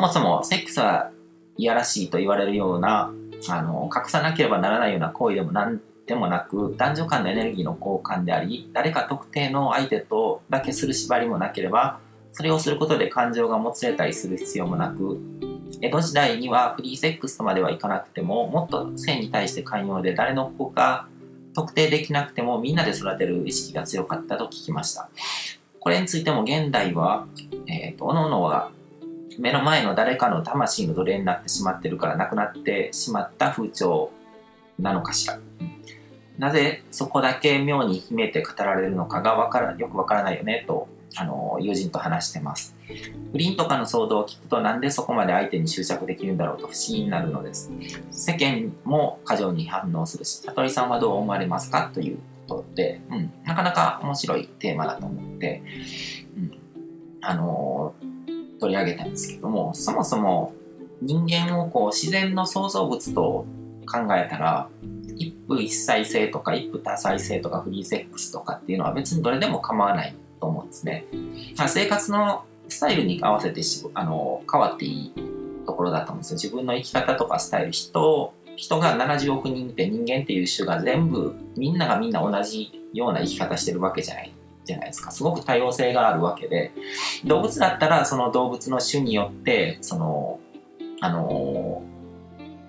もそもセックスはいやらしいと言われるような、あの、隠さなければならないような行為でもなんでもなく、男女間のエネルギーの交換であり、誰か特定の相手とだけする縛りもなければ、それをすることで感情がもつれたりする必要もなく、江戸時代にはフリーセックスとまではいかなくても、もっと性に対して寛容で誰の子か特定できなくてもみんなで育てる意識が強かったと聞きました。これについても現代は、え、ー、と、おのおのが目の前の誰かの魂の奴隷になってしまってるからなくなってしまった風潮なのかしら。なぜそこだけ妙に秘めて語られるのかがわからよくわからないよねとあの友人と話してます。不倫とかの騒動を聞くとなんでそこまで相手に執着できるんだろうと不思議になるのです。世間も過剰に反応するし、悟りさんはどう思われますかということで、うん、なかなか面白いテーマだと思って、うん、あの取り上げたんですけども、そもそも人間をこう自然の創造物と考えたら、一夫一妻制とか一夫多妻制とかフリーセックスとかっていうのは別にどれでも構わないと思うんですね。まあ、生活のスタイルに合わせてあの変わっていいところだと思うんですよ。自分の生き方とかスタイル、人、人が70億人って人間っていう種が全部みんながみんな同じような生き方してるわけじゃないじゃないですか。すごく多様性があるわけで、動物だったらその動物の種によって、その、あの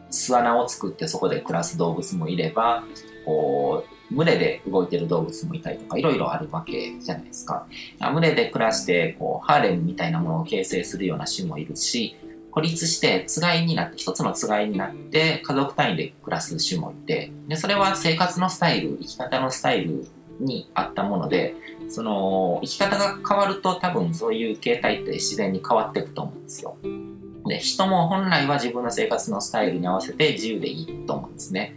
巣穴を作ってそこで暮らす動物もいれば、こう、群れで動いてる動物もいたりとか、いろいろあるわけじゃないですか。群れで暮らして、こう、ハーレムみたいなものを形成するような種もいるし、孤立してつがいになって、一つのつがいになって家族単位で暮らす種もいて、で、それは生活のスタイル、生き方のスタイルにあったもので、その、生き方が変わると多分そういう形態って自然に変わっていくと思うんですよ。で、人も本来は自分の生活のスタイルに合わせて自由でいいと思うんですね。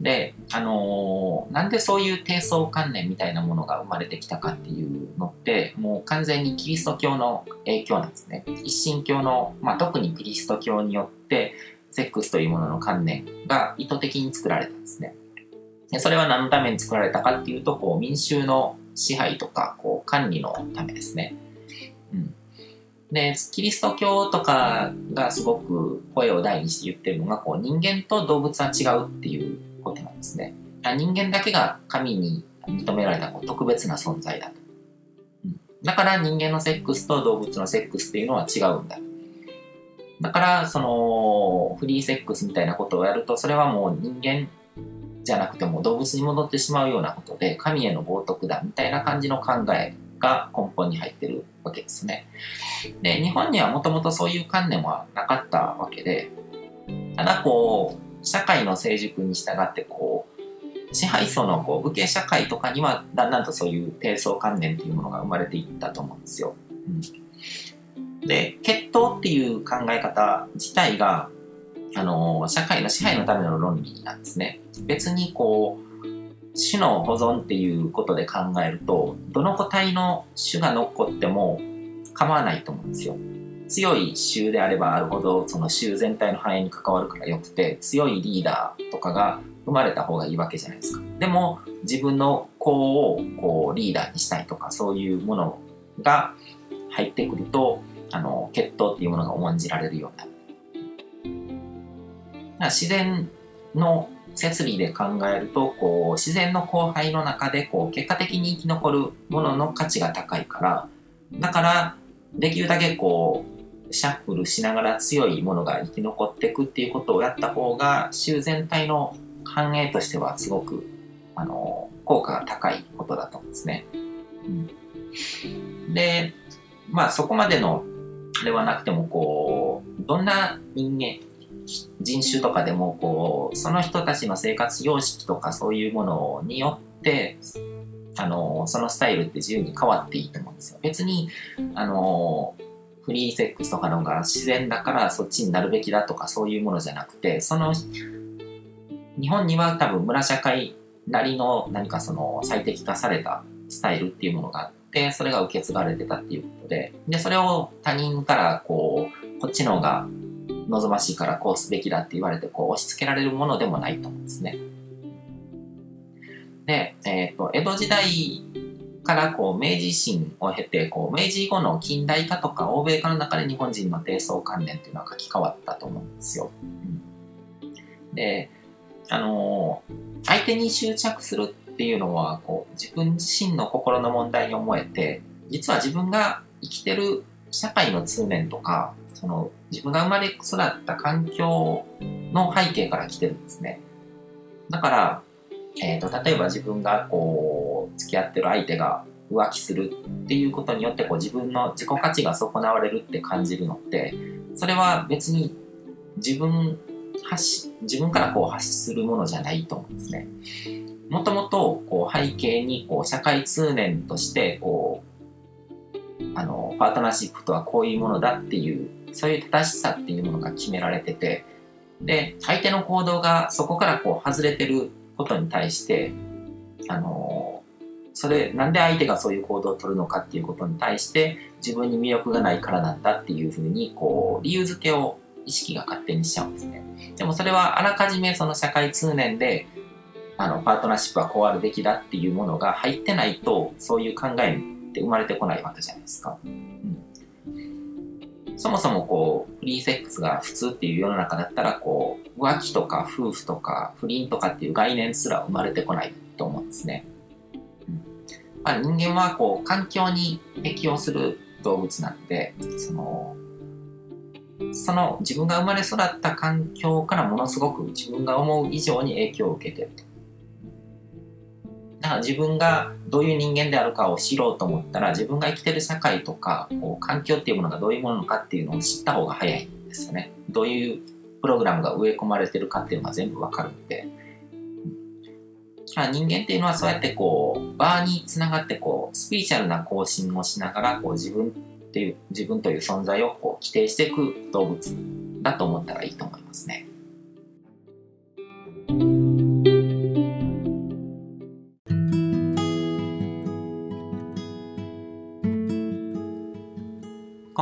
で、あのー、なんでそういう低層観念みたいなものが生まれてきたかっていうのって、もう完全にキリスト教の影響なんですね。一神教の、まあ、特にキリスト教によって、セックスというものの観念が意図的に作られたんですね。でそれは何のために作られたかっていうと、こう民衆の支配とかこう管理のためですね。うん。で、キリスト教とかがすごく声を大にして言ってるのが、こう人間と動物は違うっていうことなんですね。人間だけが神に認められたこう特別な存在だと、うん。だから人間のセックスと動物のセックスっていうのは違うんだ。だから、その、フリーセックスみたいなことをやると、それはもう人間じゃなくても動物に戻ってしまうようなことで、神への冒涜だみたいな感じの考えが根本に入ってるわけですね。で、日本にはもともとそういう観念はなかったわけで、ただこう、社会の成熟に従ってこう支配層のこう武家社会とかにはだんだんとそういう低層観念っていうものが生まれていったと思うんですよ。うん、で血統っていう考え方自体があの社会の支配のための論理なんですね。別にこう種の保存っていうことで考えるとどの個体の種が残っても構わないと思うんですよ。強い州であればあるほどその州全体の繁栄に関わるからよくて強いリーダーとかが生まれた方がいいわけじゃないですかでも自分の子をこうリーダーにしたいとかそういうものが入ってくるとあの血統っていうものが重んじられるようになる自然の摂理で考えるとこう自然の交配の中でこう結果的に生き残るものの価値が高いからだからできるだけこうシャッフルしながら強いものが生き残っていくっていうことをやった方が州全体の繁栄としてはすごくあの効果が高いことだと思うんですね。うん、でまあそこまでのではなくてもこうどんな人間人種とかでもこうその人たちの生活様式とかそういうものによってあのそのスタイルって自由に変わっていいと思うんですよ。別にあのフリーセックスとかのが自然だからそっちになるべきだとかそういうものじゃなくて、その、日本には多分村社会なりの何かその最適化されたスタイルっていうものがあって、それが受け継がれてたっていうことで、で、それを他人からこう、こっちの方が望ましいからこうすべきだって言われてこう押し付けられるものでもないと思うんですね。で、えっ、ー、と、江戸時代からこう明治維新を経てこう明治以後の近代化とか欧米化の中で日本人の低層観念っていうのは書き換わったと思うんですよ。うん、であの相手に執着するっていうのはこう自分自身の心の問題に思えて実は自分が生きてる社会の通念とかその自分が生まれ育った環境の背景から来てるんですね。だから、えーと、例えば自分がこう付き合ってる相手が浮気するっていうことによってこう自分の自己価値が損なわれるって感じるのってそれは別に自分発自分からこう発するものじゃないと思うんですね。もともとこう背景にこう社会通念としてこうあのパートナーシップとはこういうものだっていうそういう正しさっていうものが決められててで相手の行動がそこからこう外れてることに対してあのそれなんで相手がそういう行動をとるのかっていうことに対して自分に魅力がないからなんだっていうふうにこう理由付けを意識が勝手にしちゃうんですね。でもそれはあらかじめその社会通念であのパートナーシップはこうあるべきだっていうものが入ってないとそういう考えって生まれてこないわけじゃないですか。うんそもそもこう、フリーセックスが普通っていう世の中だったら、こう、浮気とか夫婦とか不倫とかっていう概念すら生まれてこないと思うんですね。うんまあ、人間はこう、環境に適応する動物なんで、その、その自分が生まれ育った環境からものすごく自分が思う以上に影響を受けてると。自分がどういう人間であるかを知ろうと思ったら自分が生きてる社会とかこう環境っていうものがどういうものかっていうのを知った方が早いんですよね。どういうプログラムが植え込まれてるかっていうのが全部わかるんで。人間っていうのはそうやってこう場につながってこうスピリチュアルな更新をしながらこう自分っていう自分という存在をこう規定していく動物だと思ったらいいと思いますね。